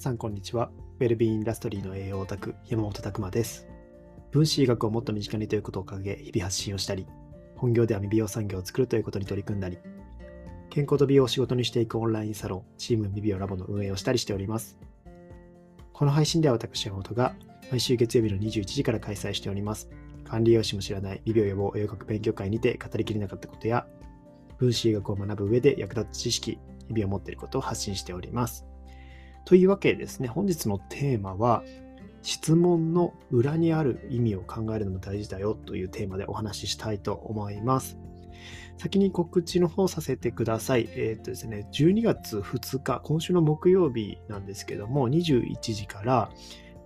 さんこんにちは。ウェルビーインダストリーの栄養オタク、山本拓馬です。分子医学をもっと身近にということを掲げ、日々発信をしたり、本業では未美容産業を作るということに取り組んだり、健康と美容を仕事にしていくオンラインサロン、チーム未美容ラボの運営をしたりしております。この配信では私、山本が毎週月曜日の21時から開催しております。管理栄養士も知らない美容予防栄養学勉強会にて語りきれなかったことや、分子医学を学ぶ上で役立つ知識、日々を持っていることを発信しております。というわけでですね、本日のテーマは、質問の裏にある意味を考えるのも大事だよというテーマでお話ししたいと思います。先に告知の方させてください。えっ、ー、とですね、12月2日、今週の木曜日なんですけども、21時から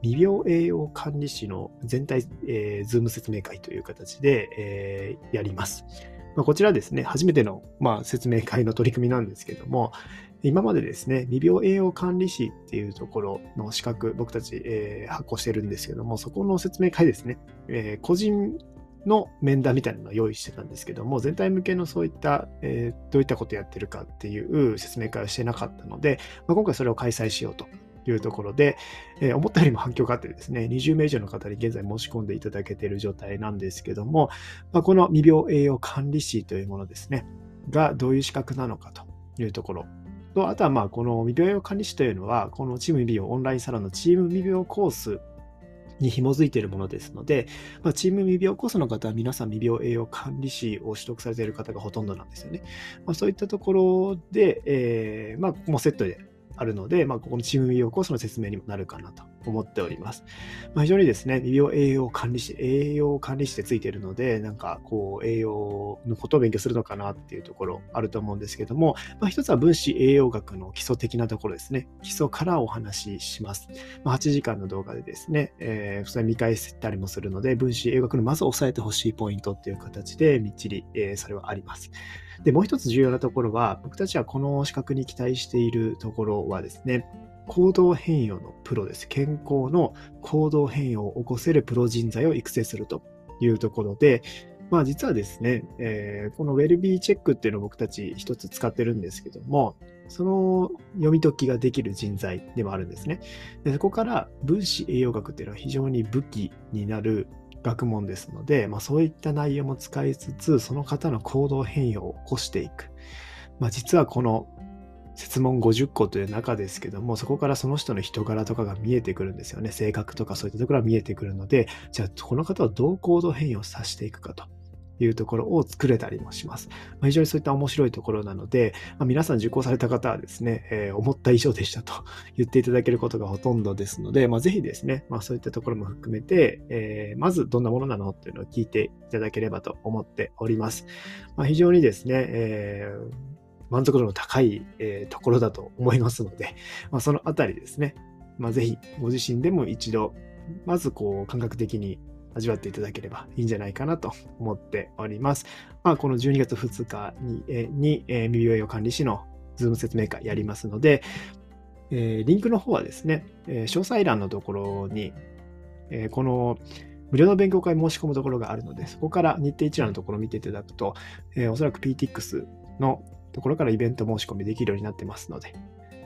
未病栄養管理士の全体、えー、ズーム説明会という形で、えー、やります。まあ、こちらですね、初めての、まあ、説明会の取り組みなんですけども、今までですね、未病栄養管理士っていうところの資格、僕たち、えー、発行してるんですけども、そこの説明会ですね、えー、個人の面談みたいなのを用意してたんですけども、全体向けのそういった、えー、どういったことやってるかっていう説明会をしてなかったので、まあ、今回それを開催しようというところで、えー、思ったよりも反響があってですね、20名以上の方に現在申し込んでいただけている状態なんですけども、まあ、この未病栄養管理士というものですね、がどういう資格なのかというところと、あとはまあこの未病用管理士というのは、このチーム未病オンラインサロンのチーム未病コースに紐づいているものですので、まあ、チーム未病コースの方は皆さん未病栄養管理士を取得されている方がほとんどなんですよね。まあ、そういったところで、えー、まあ、ここもセットであるので、まあ、ここのチーム未病コースの説明にもなるかなと思っております。まあ、非常にですね、未病栄養管理士、栄養管理士ってついているので、なんかこう、栄養のことを勉強するのかなっていうところあると思うんですけども、まあ、一つは分子栄養学の基礎的なところですね。基礎からお話しします。まあ、8時間の動画でですね、えー、それ見返したりもするので、分子栄養学のまず押さえてほしいポイントっていう形で、みっちり、えー、それはあります。で、もう一つ重要なところは、僕たちはこの資格に期待しているところはですね、行動変容のプロです。健康の行動変容を起こせるプロ人材を育成するというところで、まあ実はですね、えー、このウェルビーチェックっていうのを僕たち一つ使ってるんですけども、その読み解きができる人材でもあるんですね。でそこから分子栄養学っていうのは非常に武器になる学問ですので、まあ、そういった内容も使いつつ、その方の行動変容を起こしていく。まあ、実はこの質問50個という中ですけども、そこからその人の人柄とかが見えてくるんですよね。性格とかそういったところが見えてくるので、じゃあこの方はどう行動変容させていくかと。いうところを作れたりもします。まあ、非常にそういった面白いところなので、まあ、皆さん受講された方はですね、えー、思った以上でしたと言っていただけることがほとんどですので、まあ、ぜひですね、まあ、そういったところも含めて、えー、まずどんなものなのっていうのを聞いていただければと思っております。まあ、非常にですね、えー、満足度の高い、えところだと思いますので、まあ、そのあたりですね、まあ、ぜひご自身でも一度、まずこう感覚的に味わっていただければいいんじゃないかなと思っております。まあ、この12月2日に、えにえー、耳栄養管理士のズーム説明会やりますので、えー、リンクの方はですね、えー、詳細欄のところに、えー、この無料の勉強会申し込むところがあるので、そこから日程一覧のところを見ていただくと、え、おそらく PTX のところからイベント申し込みできるようになってますので、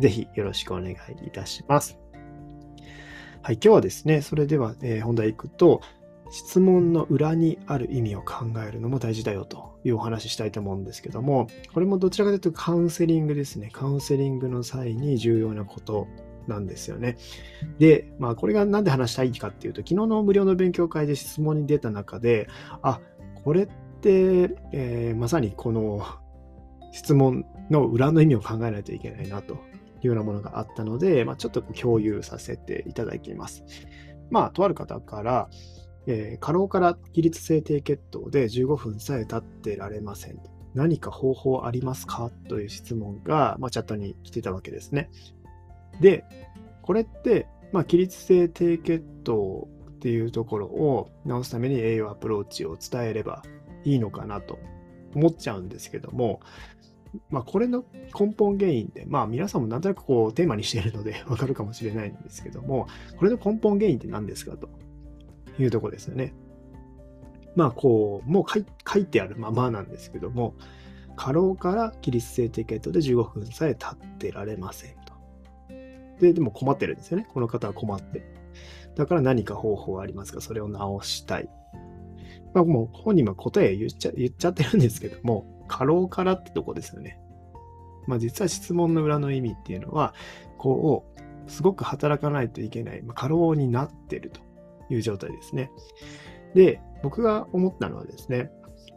ぜひよろしくお願いいたします。はい、今日はですね、それでは、えー、本題いくと、質問の裏にある意味を考えるのも大事だよというお話ししたいと思うんですけども、これもどちらかというとカウンセリングですね。カウンセリングの際に重要なことなんですよね。で、まあこれが何で話したいかっていうと、昨日の無料の勉強会で質問に出た中で、あ、これって、えー、まさにこの質問の裏の意味を考えないといけないなというようなものがあったので、まあ、ちょっと共有させていただきます。まあ、とある方から、えー、過労から起立性低血糖で15分さえ経ってられません。何か方法ありますか？という質問が、まあ、チャットに来てたわけですね。で、これって、まあ、起立性低血糖っていうところを治すために栄養アプローチを伝えればいいのかなと思っちゃうんですけども、まあ、これの根本原因って、まあ、皆さんもなんとなくこうテーマにしているので わかるかもしれないんですけども、これの根本原因って何ですかというとこですよね。まあ、こう、もう書いてあるままなんですけども、過労から起立性低血糖で15分さえ経ってられませんと。で、でも困ってるんですよね。この方は困って。だから何か方法はありますか？それを直したい。まあもう本人は答え言っちゃ言っちゃってるんですけども、過労からってとこですよね。まあ実は質問の裏の意味っていうのは、こう、すごく働かないといけない、まあ、過労になってるという状態ですね。で、僕が思ったのはですね、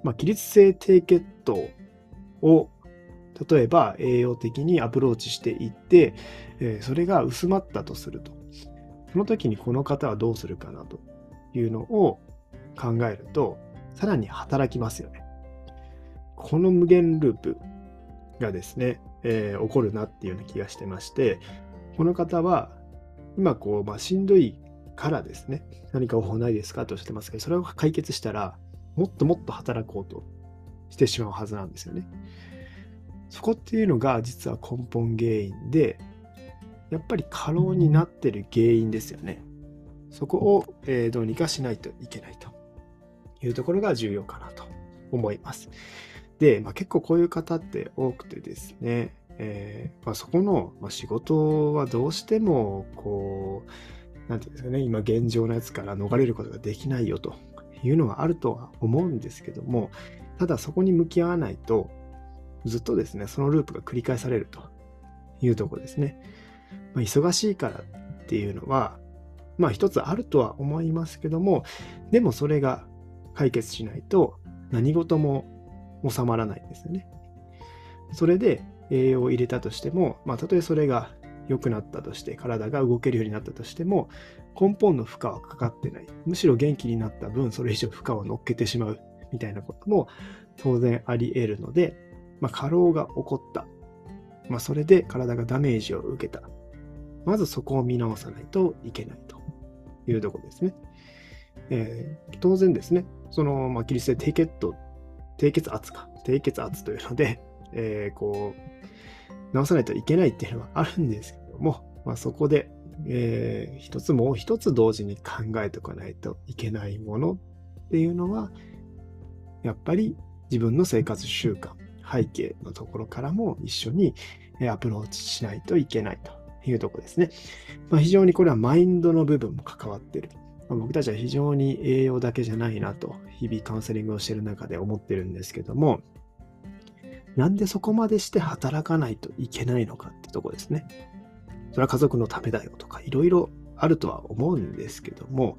まあ、起立性低血糖を例えば栄養的にアプローチしていって、え、それが薄まったとすると。その時にこの方はどうするかなというのを考えると、さらに働きますよね。この無限ループがですね、えー、起こるなっていうような気がしてまして、この方は今こう、まあ、しんどいからですね、何か方法ないですかとおっしゃってますけど、それを解決したら、もっともっと働こうとしてしまうはずなんですよね。そこっていうのが実は根本原因で、やっぱり過労になってる原因ですよね。そこを、えー、どうにかしないといけないというところが重要かなと思います。で、まあ、結構こういう方って多くてですね、えーまあ、そこの、ま、仕事はどうしてもこう、なんていうんですかね、今現状のやつから逃れることができないよというのはあるとは思うんですけども、ただそこに向き合わないと、ずっとですね、そのループが繰り返されるというところですね。まあ、忙しいからっていうのは、まあ一つあるとは思いますけども、でもそれが解決しないと何事も収まらないんですよね。それで栄養を入れたとしても、まあたとえそれが良くなったとして、体が動けるようになったとしても、根本の負荷はかかってない。むしろ元気になった分、それ以上負荷を乗っけてしまうみたいなことも当然あり得るので、まあ、過労が起こった。まあ、それで体がダメージを受けた。まずそこを見直さないといけないというところですね。えー、当然ですね、その、まあ、キリスト低血糖、低血圧か、低血圧というので、えー、こう、直さないといけないっていうのはあるんですけども、まあ、そこで、えー、一つもう一つ同時に考えておかないといけないものっていうのは、やっぱり自分の生活習慣、背景のところからも一緒にアプローチしないといけないというところですね。まあ、非常にこれはマインドの部分も関わっている。ま、僕たちは非常に栄養だけじゃないなと、日々カウンセリングをしている中で思ってるんですけども、なんでそこまでして働かないといけないのかってとこですね。それは家族のためだよとか、いろいろあるとは思うんですけども、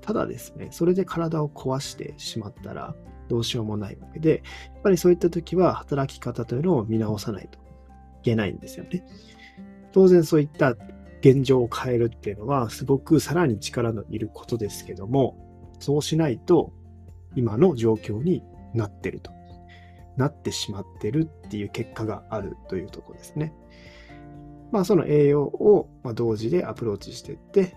ただですね、それで体を壊してしまったら、どうしようもないわけで、やっぱりそういった時は働き方というのを見直さないといけないんですよね。当然そういった現状を変えるっていうのは、すごくさらに力のいることですけども、そうしないと今の状況になってると。なってしまってるっていう結果があるというところですね。まあその栄養を同時でアプローチしていって、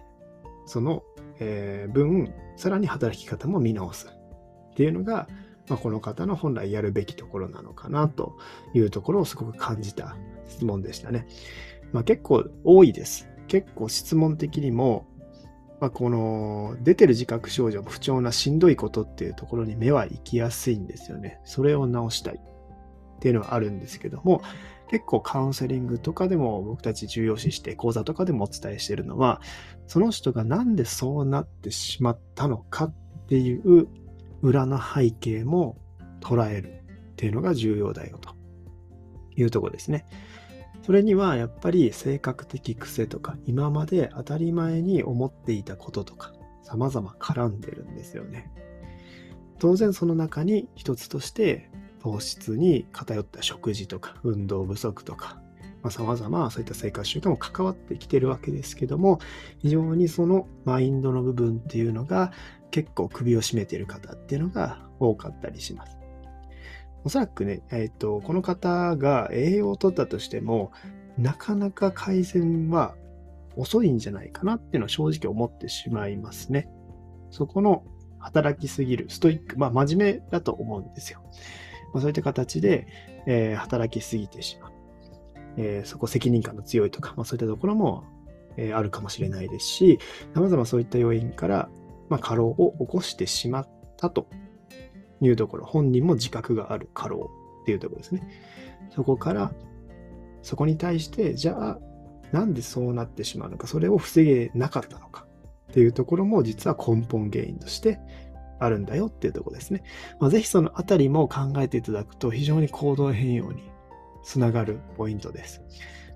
その分、さらに働き方も見直すっていうのが、まあ、この方の本来やるべきところなのかなというところをすごく感じた質問でしたね。まあ、結構多いです。結構質問的にも、まあ、この出てる自覚症状、不調なしんどいことっていうところに目は行きやすいんですよね。それを直したいっていうのはあるんですけども、結構カウンセリングとかでも僕たち重要視して講座とかでもお伝えしているのは、その人がなんでそうなってしまったのかっていう裏の背景も捉えるっていうのが重要だよというとこですね。それにはやっぱり性格的癖とか今まで当たり前に思っていたこととか様々絡んでるんですよね。当然その中に一つとして糖質に偏った食事とか運動不足とかまあ、様々そういった生活習慣も関わってきてるわけですけども、非常にそのマインドの部分っていうのが結構首を絞めてる方っていうのが多かったりします。おそらくね、えっ、ー、と、この方が栄養を取ったとしても、なかなか改善は遅いんじゃないかなっていうのは正直思ってしまいますね。そこの働きすぎる、ストイック、まあ真面目だと思うんですよ。まあ、そういった形で、えー、働きすぎてしまう。えー、そこ責任感の強いとか、まあ、そういったところも、えー、あるかもしれないですし、様々そういった要因から、まあ、過労を起こしてしまったというところ、本人も自覚がある過労っていうところですね。そこから、そこに対して、じゃあ、なんでそうなってしまうのか、それを防げなかったのかっていうところも実は根本原因としてあるんだよっていうところですね。まあ、ぜひそのあたりも考えていただくと非常に行動変容につながるポイントです。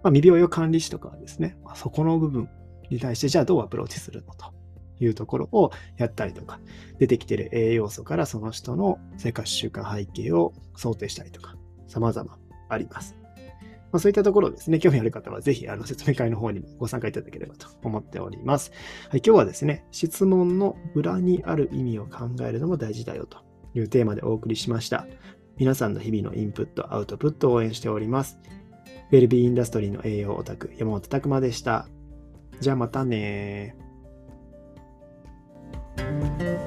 まあ、未病用管理士とかはですね、まあ、そこの部分に対してじゃあどうアプローチするのというところをやったりとか、出てきている栄養素からその人の生活習慣背景を想定したりとか、様々あります。まあ、そういったところですね、興味ある方はぜひあの説明会の方にもご参加いただければと思っております。はい、今日はですね、質問の裏にある意味を考えるのも大事だよというテーマでお送りしました。皆さんの日々のインプット、アウトプットを応援しております。ウェルビーインダストリーの栄養オタク、山本拓馬でした。じゃあまたね Música